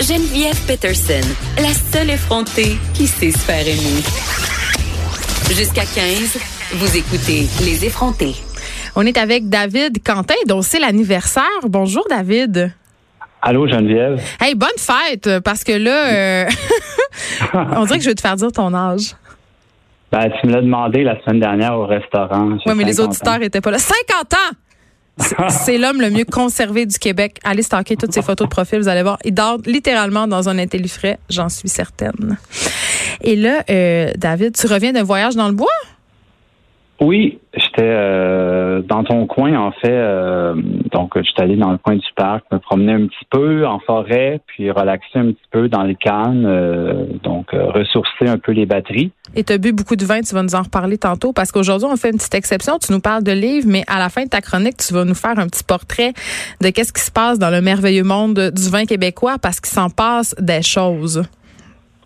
Geneviève Peterson, la seule effrontée qui sait se faire aimer. Jusqu'à 15, vous écoutez Les effrontés. On est avec David Quentin, dont c'est l'anniversaire. Bonjour, David. Allô, Geneviève. Hey, bonne fête, parce que là, euh, on dirait que je vais te faire dire ton âge. Ben, tu me l'as demandé la semaine dernière au restaurant. Oui, mais les auditeurs étaient pas là. 50 ans! C'est l'homme le mieux conservé du Québec. Allez stocker toutes ses photos de profil, vous allez voir. Il dort littéralement dans un intellifrais, j'en suis certaine. Et là, euh, David, tu reviens d'un voyage dans le bois? Oui, j'étais euh, dans ton coin, en fait. Euh, donc, j'étais allé dans le coin du parc, me promener un petit peu en forêt, puis relaxer un petit peu dans les cannes, euh, donc ressourcer un peu les batteries. Et tu as bu beaucoup de vin, tu vas nous en reparler tantôt, parce qu'aujourd'hui, on fait une petite exception. Tu nous parles de livres, mais à la fin de ta chronique, tu vas nous faire un petit portrait de qu'est-ce qui se passe dans le merveilleux monde du vin québécois, parce qu'il s'en passe des choses.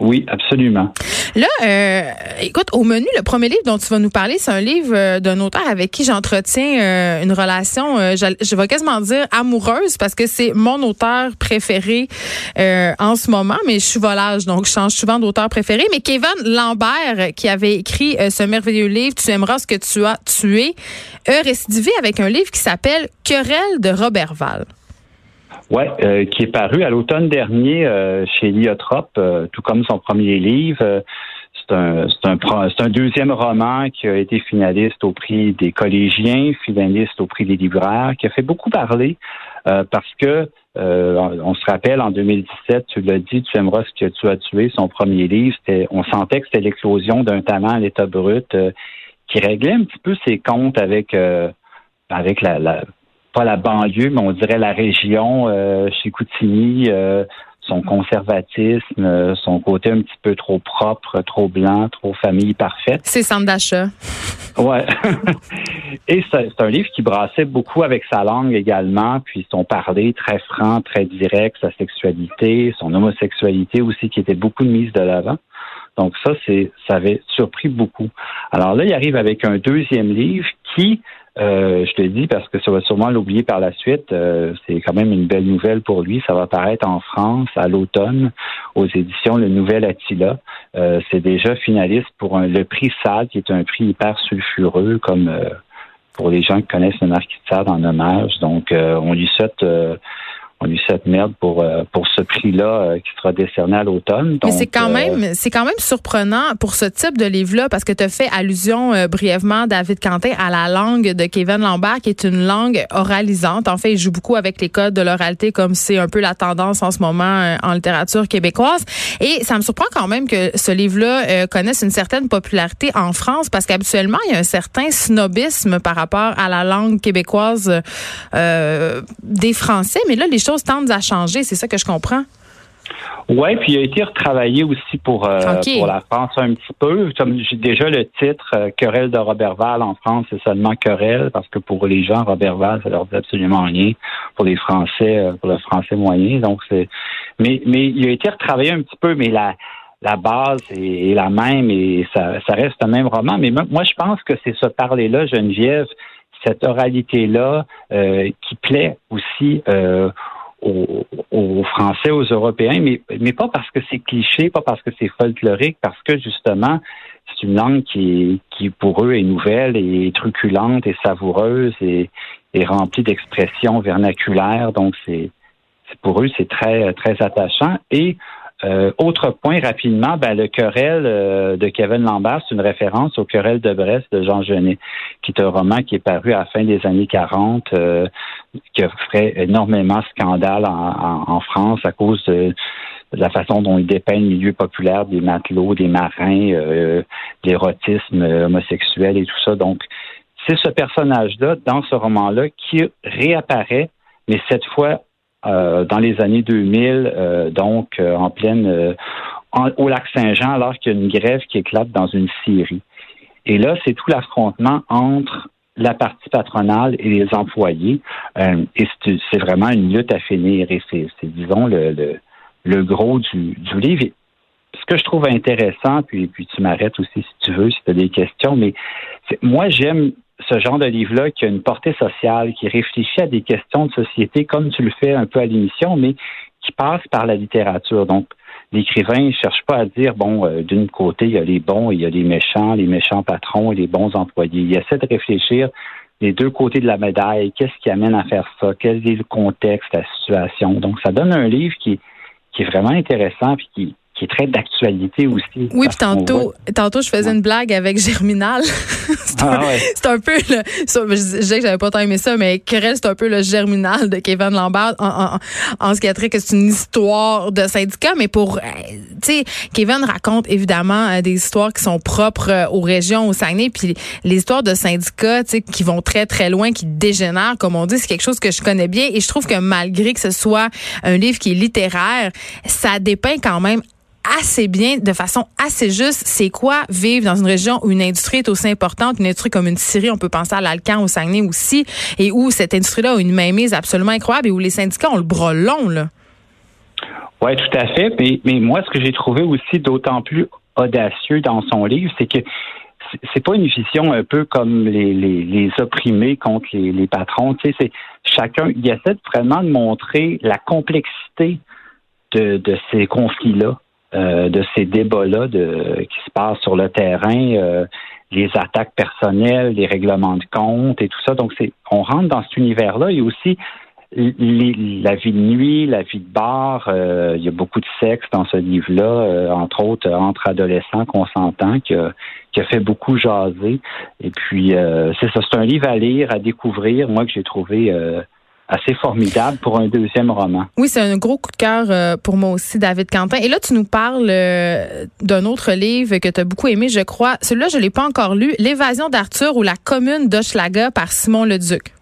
Oui, absolument. Là, euh, écoute, au menu, le premier livre dont tu vas nous parler, c'est un livre euh, d'un auteur avec qui j'entretiens euh, une relation, je, je, vais quasiment dire amoureuse, parce que c'est mon auteur préféré en ce moment, mais je suis volage, donc je change souvent d'auteur préféré. Mais Kevin Lambert, qui avait écrit ce merveilleux livre, Tu aimeras ce que tu as tué, a récidivé avec un livre qui s'appelle Querelle de Robert Val. Oui, euh, qui est paru à l'automne dernier euh, chez Liotrop, euh, tout comme son premier livre. c'est un, c'est un, c'est un deuxième roman qui a été finaliste au prix des collégiens, finaliste au prix des libraires, qui a fait beaucoup parler parce que on se rappelle en 2017, tu l'as dit, tu aimeras ce que tu as tué, son premier livre, on sentait que c'était l'éclosion d'un talent à l'état brut qui réglait un petit peu ses comptes avec avec la, la pas la banlieue, mais on dirait la région, euh, chez Coutini, euh, son conservatisme, euh, son côté un petit peu trop propre, trop blanc, trop famille parfaite. C'est centre d'achat. Ouais. Et c'est un livre qui brassait beaucoup avec sa langue également, puis son parler très franc, très direct, sa sexualité, son homosexualité aussi, qui était beaucoup mise de l'avant. Donc ça, c'est ça avait surpris beaucoup. Alors là, il arrive avec un deuxième livre qui euh, je te dis parce que ça va sûrement l'oublier par la suite. Euh, c'est quand même une belle nouvelle pour lui. Ça va paraître en France à l'automne aux éditions Le Nouvel Attila. Euh, c'est déjà finaliste pour le prix SAD, qui est un prix hyper sulfureux, comme pour les gens qui connaissent le marquis de Sade en hommage. Donc, on lui souhaite on lui cette merde pour euh, pour ce prix-là euh, qui sera décerné à l'automne. Mais c'est quand euh, même c'est quand même surprenant pour ce type de livre-là parce que tu as fait allusion brièvement David Quentin à la langue de Kevin Lambert qui est une langue oralisante. En fait, il joue beaucoup avec les codes de l'oralité comme c'est un peu la tendance en ce moment en littérature québécoise et ça me surprend quand même que ce livre-là connaisse une certaine popularité en France parce qu'habituellement il y a un certain snobisme par rapport à la langue québécoise des Français, mais là les choses tendent à changer, c'est ça que je comprends? Oui, puis il a été retravaillé aussi pour, euh, pour la France un petit peu. Comme j'ai déjà le titre euh, Querelle de Robertval en France, c'est seulement querelle parce que pour les gens Robertval, ça leur dit absolument rien. Pour les Français, euh, pour le français moyen, donc c'est. Mais mais il a été retravaillé un petit peu, mais la la base est, la même et ça, ça reste le même roman. Mais moi, je pense que c'est ce parler-là, Geneviève, cette oralité-là, qui plaît aussi aux, Français, aux Européens, mais, mais pas parce que c'est cliché, pas parce que c'est folklorique, parce que justement, c'est une langue qui, qui pour eux est nouvelle et truculente et savoureuse et, et remplie d'expressions vernaculaires. Donc c'est pour eux c'est très très attachant et euh, autre point rapidement, ben, le querelle euh, de Kevin Lambert, c'est une référence au querelle de Brest de Jean Genet, qui est un roman qui est paru à la fin des années 40, euh, qui a fait énormément scandale en, France à cause de, la façon dont il dépeint le milieu populaire des matelots, des marins, l'érotisme homosexuel et tout ça. Donc, c'est ce personnage-là, dans ce roman-là, qui réapparaît mais cette fois dans les années 2000, donc en pleine au lac Saint-Jean, alors qu'il y a une grève qui éclate dans une scierie. Et là, c'est tout l'affrontement entre la partie patronale et les employés. Euh, et c'est vraiment une lutte à finir. Et c'est, disons, le, le, gros du, du livre. ce que je trouve intéressant, puis, puis tu m'arrêtes aussi si tu veux, si tu as des questions, mais moi, j'aime ce genre de livre-là qui a une portée sociale, qui réfléchit à des questions de société, comme tu le fais un peu à l'émission, mais qui passe par la littérature. Donc, l'écrivain ne cherche pas à dire, bon, euh, d'une côté, il y a les bons, il y a les méchants, les méchants patrons et les bons employés. Il essaie de réfléchir les deux côtés de la médaille, qu'est-ce qui amène à faire ça, quel est le contexte, la situation? Donc, ça donne un livre qui, qui est vraiment intéressant et qui, qui est très d'actualité aussi. Oui, puis tantôt, tantôt, je faisais une blague avec Germinal. c'est un, ah un, peu le, je disais que j'avais pas tant aimé ça, mais Querelle, c'est un peu le Germinal de Kevin Lambert en, en, en ce qui a trait que c'est une histoire de syndicat, mais pour, euh, tu sais, Kevin raconte évidemment euh, des histoires qui sont propres euh, aux régions, au Saguenay, puis les histoires de syndicats, tu sais, qui vont très, très loin, qui dégénèrent, comme on dit, c'est quelque chose que je connais bien et je trouve que malgré que ce soit un livre qui est littéraire, ça dépeint quand même assez bien, de façon assez juste, c'est quoi vivre dans une région où une industrie est aussi importante, une industrie comme une Syrie, on peut penser à l'Alcan, au Saguenay aussi, et où cette industrie-là a une mainmise absolument incroyable et où les syndicats ont le bras long, là? Oui, tout à fait. Mais, moi, ce que j'ai trouvé aussi d'autant plus audacieux dans son livre, c'est que c'est pas une vision un peu comme les, opprimés contre les, patrons. Tu sais, c'est chacun, il essaie vraiment de montrer la complexité de ces conflits-là. Euh, de ces débats-là qui se passent sur le terrain, euh, les attaques personnelles, les règlements de compte et tout ça. Donc, c'est on rentre dans cet univers-là. Il y a aussi la vie de nuit, la vie de bar. Euh, il y a beaucoup de sexe dans ce livre-là, entre autres entre adolescents qu'on s'entend, qui a, qui a fait beaucoup jaser. Et puis, c'est ça, c'est un livre à lire, à découvrir, moi, que j'ai trouvé assez formidable pour un deuxième roman. Oui, c'est un gros coup de cœur euh, pour moi aussi, David Quentin. Et là, tu nous parles euh, d'un autre livre que tu as beaucoup aimé, je crois. Celui-là, je ne l'ai pas encore lu, L'évasion d'Arthur ou la commune d'Hochelaga par Simon Leduc.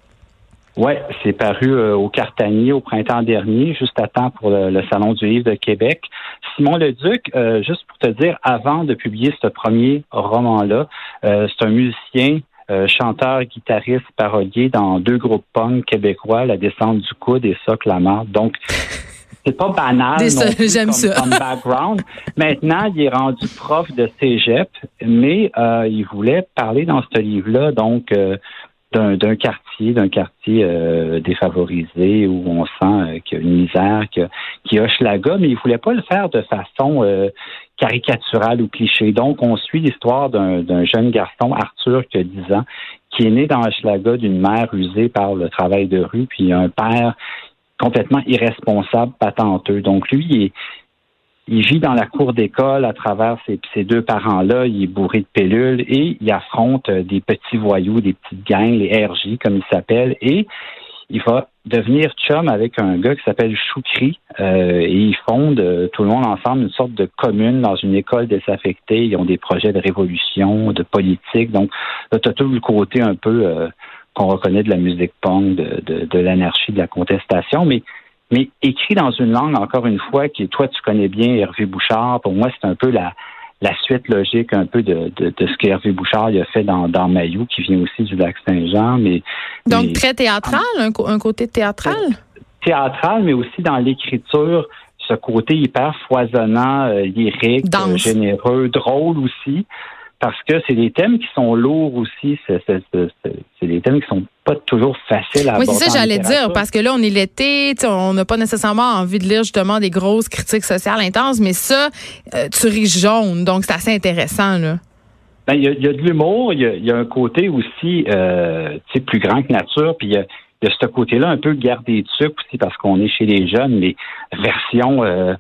Oui, c'est paru euh, au Cartanier au printemps dernier, juste à temps pour le, Salon du livre de Québec. Simon Leduc, juste pour te dire, avant de publier ce premier roman-là, c'est un musicien euh, chanteur, guitariste, parolier dans deux groupes punk québécois, La Descente du Coude et Socle la Marde. Donc, c'est pas banal J'aime ça. comme background. Maintenant, il est rendu prof de cégep, mais euh, il voulait parler dans ce livre-là, donc euh, d'un quartier, d'un quartier défavorisé où on sent qu'il y a une misère, qui hoche la gomme, mais il voulait pas le faire de façon caricatural ou cliché. Donc, on suit l'histoire d'un jeune garçon, Arthur, qui a 10 ans, qui est né dans Hochelaga d'une mère usée par le travail de rue, puis un père complètement irresponsable, patenteux. Donc, lui, il, il vit dans la cour d'école à travers ses, deux parents-là, il est bourré de pilules et il affronte des petits voyous, des petites gangs, les RJ, comme ils s'appellent, et il va devenir chum avec un gars qui s'appelle Choukri euh, et ils fondent euh, tout le monde ensemble une sorte de commune dans une école désaffectée. Ils ont des projets de révolution, de politique. Donc, là, tu tout le côté un peu euh, qu'on reconnaît de la musique punk, de, de, de l'anarchie, de la contestation, mais mais écrit dans une langue, encore une fois, qui toi tu connais bien, Hervé Bouchard. Pour moi, c'est un peu la, la suite logique un peu de, de, ce qu'Hervé Bouchard a fait dans, dans Mayou, qui vient aussi du lac Saint-Jean. Mais, Donc très théâtral, un, côté théâtral? Théâtral, mais aussi dans l'écriture, ce côté hyper foisonnant, euh, lyrique, généreux, drôle aussi parce que c'est des thèmes qui sont lourds aussi. C'est des thèmes qui sont pas toujours faciles à aborder. Oui, c'est ça j'allais dire, parce que là, on est l'été, on n'a pas nécessairement envie de lire justement des grosses critiques sociales intenses, mais ça, euh, tu ris jaune, donc c'est assez intéressant, là. Ben, il y, a, y, a, de l'humour, il y, y a, un côté aussi euh, plus grand que nature, puis il y a, ce côté-là un peu gardé de sucre aussi, parce qu'on est chez les jeunes, les versions... Euh,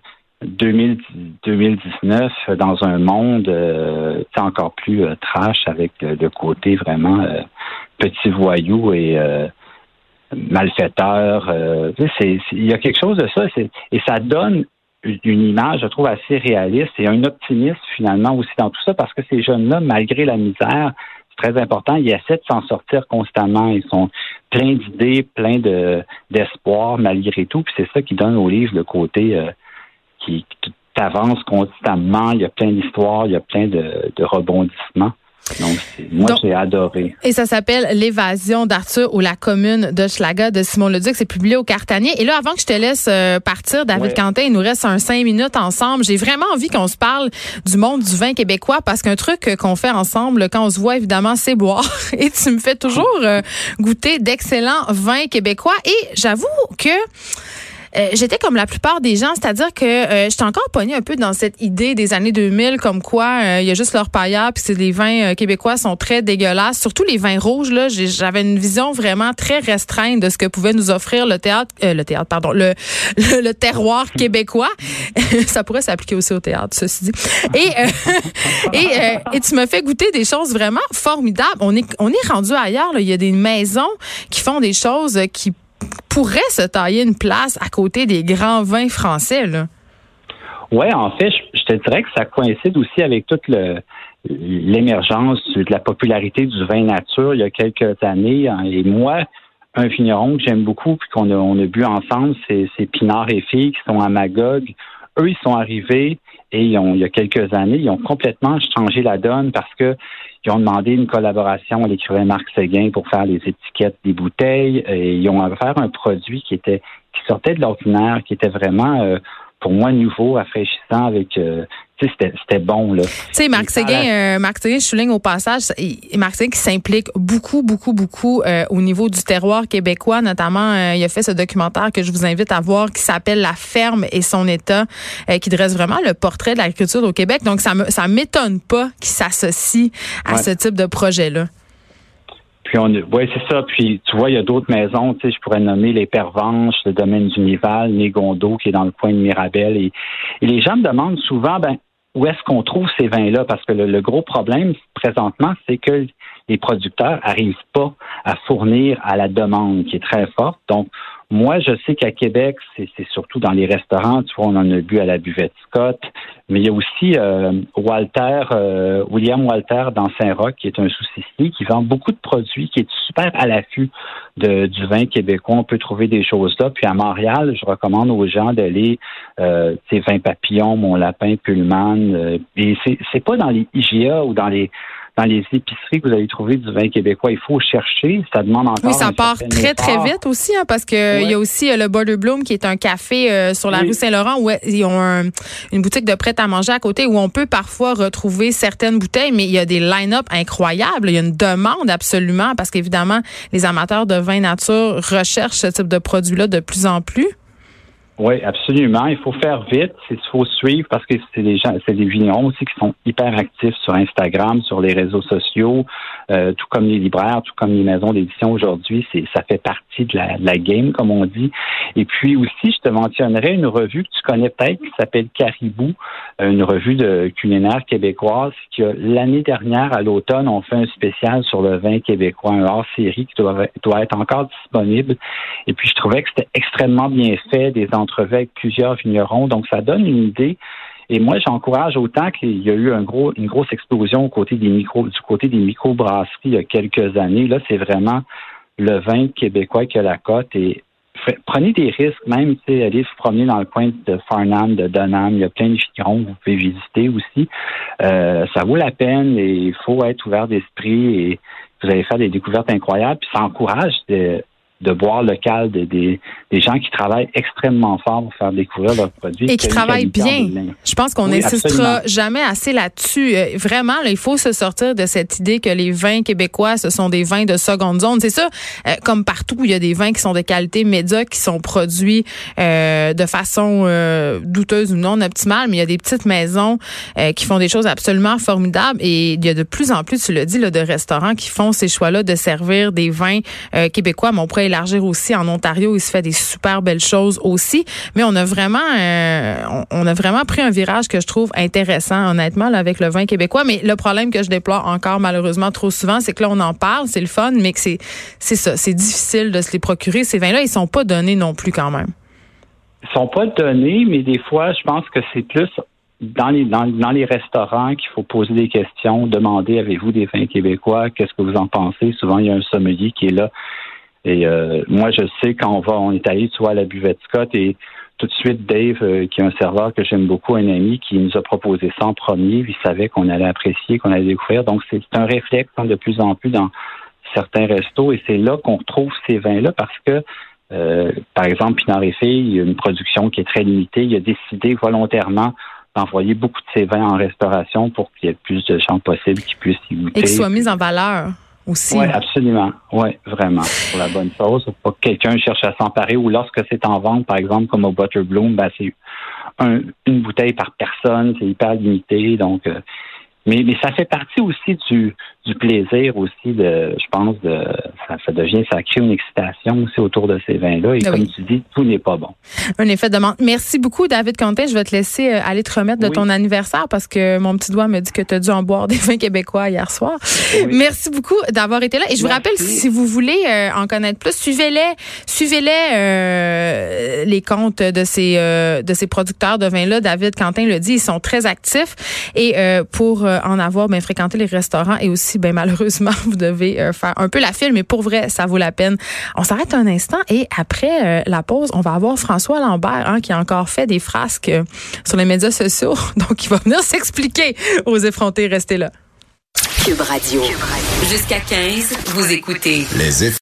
2019 dans un monde euh, encore plus euh, trash avec le côté vraiment euh, petit voyou et malfaiteur. il y a quelque chose de ça et ça donne une image, je trouve, assez réaliste et un optimisme finalement aussi dans tout ça parce que ces jeunes-là, malgré la misère, c'est très important, ils essaient de s'en sortir constamment. Ils sont plein d'idées, plein de d'espoir malgré tout. Puis c'est ça qui donne au livre le côté euh, qui, qui avance constamment. Il y a plein d'histoires, il y a plein de, de rebondissements. Donc, moi, j'ai adoré. Et ça s'appelle L'évasion d'Arthur ou la commune de Schlaga de Simon Leduc. C'est publié au Cartanier. Et là, avant que je te laisse euh, partir, David Quentin, il nous reste un cinq minutes ensemble. J'ai vraiment envie qu'on se parle du monde du vin québécois parce qu'un truc qu'on fait ensemble quand on se voit, évidemment, c'est boire. Et tu me fais toujours euh, goûter d'excellents vins québécois. Et j'avoue que euh, j'étais comme la plupart des gens, c'est-à-dire que euh, j'étais encore pognée un peu dans cette idée des années 2000 comme quoi euh, il y a juste leur paillard puis les vins québécois sont très dégueulasses, surtout les vins rouges là, j'avais une vision vraiment très restreinte de ce que pouvait nous offrir le théâtre le théâtre pardon, le le, terroir québécois. Ça pourrait s'appliquer aussi au théâtre ceci dit. Et et tu me fais goûter des choses vraiment formidables. On est on est rendu ailleurs, il y a des maisons qui font des choses qui pourrait se tailler une place à côté des grands vins français. Oui, en fait, je, te dirais que ça coïncide aussi avec toute l'émergence de la popularité du vin nature il y a quelques années. Hein. Et moi, un vigneron que j'aime beaucoup puis qu'on a, a bu ensemble, c'est, Pinard et Filles qui sont à Magog. Eux, ils sont arrivés et il y a quelques années, ils ont complètement changé la donne parce que ils ont demandé une collaboration à l'écrivain Marc Séguin pour faire les étiquettes des bouteilles. Et ils ont offert un produit qui était qui sortait de l'ordinaire, qui était vraiment euh, pour moi nouveau, rafraîchissant avec euh, c'était bon là. Tu sais Marc Séguin euh, Marc Séguin je souligne au passage Marc Séguin qui s'implique beaucoup beaucoup beaucoup euh, au niveau du terroir québécois notamment euh, il a fait ce documentaire que je vous invite à voir qui s'appelle La ferme et son état qui dresse vraiment le portrait de l'agriculture au Québec donc ça me ça m'étonne pas qu'il s'associe à ce type de projet là. Puis on, ouais, c'est ça. Puis tu vois, il y a d'autres maisons. Tu sais, je pourrais nommer les Pervenches, le domaine du Nival, Négondo, qui est dans le coin de Mirabel. Et, et les gens me demandent souvent, ben, où est-ce qu'on trouve ces vins-là? Parce que le, gros problème présentement, c'est que les producteurs n'arrivent pas à fournir à la demande qui est très forte. Donc, moi, je sais qu'à Québec, c'est surtout dans les restaurants, tu vois, on en a bu à la buvette Scott, mais il y a aussi euh, Walter, euh, William Walter dans Saint-Roch, qui est un sous-cistier, qui vend beaucoup de produits, qui est super à l'affût du vin québécois. On peut trouver des choses là. Puis à Montréal, je recommande aux gens d'aller, euh, vins papillons, mon lapin, Pullman. Euh, et c'est pas dans les IGA ou dans les dans les épiceries que vous allez trouver du vin québécois. Il faut chercher. Ça demande encore. Oui, ça part très, très vite aussi, hein, parce que il y a aussi euh, le Border Bloom, qui est un café euh, sur la rue Saint-Laurent, où ils ont une boutique de prêt à manger à côté, où on peut parfois retrouver certaines bouteilles, mais il y a des line-up incroyables. Il y a une demande absolument, parce qu'évidemment, les amateurs de vin nature recherchent ce type de produit-là de plus en plus. Oui, absolument. Il faut faire vite. Il faut suivre parce que c'est des gens, c'est des vignerons aussi qui sont hyper actifs sur Instagram, sur les réseaux sociaux, euh, tout comme les libraires, tout comme les maisons d'édition aujourd'hui. C'est, ça fait partie de la, la, game, comme on dit. Et puis aussi, je te mentionnerai une revue que tu connais peut-être qui s'appelle Caribou, une revue de culinaire québécoise qui l'année dernière à l'automne, on fait un spécial sur le vin québécois, un hors série qui doit, doit être encore disponible. Et puis je trouvais que c'était extrêmement bien fait, des avec plusieurs vignerons. Donc, ça donne une idée. Et moi, j'encourage autant qu'il y a eu une grosse explosion au côté des micro, du côté des microbrasseries il y a quelques années. Là, c'est vraiment le vin québécois qui a la cote et prenez des risques, même, sais, allez vous promener dans le coin de Farnham, de Dunham, il y a plein de vignerons que vous pouvez visiter aussi. Euh, ça vaut la peine et il faut être ouvert d'esprit et vous allez faire des découvertes incroyables. Puis ça encourage de, de boire local des, des, des, gens qui travaillent extrêmement fort pour faire découvrir leurs produits. Et qui travaillent bien. Je pense qu'on n'insistera jamais assez là-dessus. Euh, vraiment, il faut se sortir de cette idée que les vins québécois, ce sont des vins de seconde zone. C'est ça, euh, comme partout, il y a des vins qui sont de qualité médiocre, qui sont produits euh, de façon euh, douteuse ou non optimale, mais il y a des petites maisons qui font des choses absolument formidables. Et il y a de plus en plus, tu l'as dit, là, de restaurants qui font ces choix-là de servir des vins québécois. Mais on pourrait élargir aussi en Ontario. Il se fait des super belles choses aussi. Mais on a vraiment, euh, on a vraiment pris un virage que je trouve intéressant, honnêtement, avec le vin québécois. Mais le problème que je déplore encore malheureusement trop souvent, c'est que là, on en parle, c'est le fun, mais que c'est, c'est ça, c'est difficile de se les procurer. Ces vins-là, ils sont pas donnés non plus quand même. Ils sont pas donnés, mais des fois, je pense que c'est plus dans les, dans, les restaurants qu'il faut poser des questions, demander avez-vous des vins québécois, qu'est-ce que vous en pensez? Souvent, il y a un sommelier qui est là Et euh, moi, je sais quand on va, on est allé, vois, à la buvette Scott et tout de suite, Dave, euh, qui est un serveur que j'aime beaucoup, un ami, qui nous a proposé ça en premier. Il savait qu'on allait apprécier, qu'on allait découvrir. Donc, c'est un réflexe hein, de plus en plus dans certains restos. Et c'est là qu'on retrouve ces vins-là parce que, euh, par exemple, Pinard et il y a une production qui est très limitée. Il a décidé volontairement d'envoyer beaucoup de ses vins en restauration pour qu'il y ait plus de gens possibles qui puissent y goûter. Et qu'ils soient mis en valeur. Oui, absolument. Oui, vraiment. Pour la bonne. Pas que quelqu'un cherche à s'emparer ou lorsque c'est en vente, par exemple, comme au Butterbloom, ben, c'est une bouteille par personne, c'est hyper limité. Donc, euh, mais, mais ça fait partie aussi du, du plaisir aussi de, je pense, de ça, devient, ça crée une excitation aussi autour de ces vins-là. Et comme tu dis, tout n'est pas bon. Un effet de demande. Merci beaucoup, David Quentin. Je vais te laisser euh, aller te remettre de ton anniversaire parce que mon petit doigt me dit que tu as dû en boire des vins québécois hier soir. Merci beaucoup d'avoir été là. Et je vous rappelle, si vous voulez euh, en connaître plus, suivez-les, suivez-les euh, les comptes de ces de ces producteurs de vins-là. David Quentin le dit, ils sont très actifs. Et pour en avoir, ben, fréquenter les restaurants et aussi ben malheureusement, vous devez euh, faire un peu la file, mais pour vrai, ça vaut la peine. On s'arrête un instant et après euh, la pause, on va avoir François Lambert hein, qui a encore fait des frasques euh, sur les médias sociaux. Donc, il va venir s'expliquer aux effrontés. Restez là. Cube Radio. Jusqu'à 15, vous écoutez. Les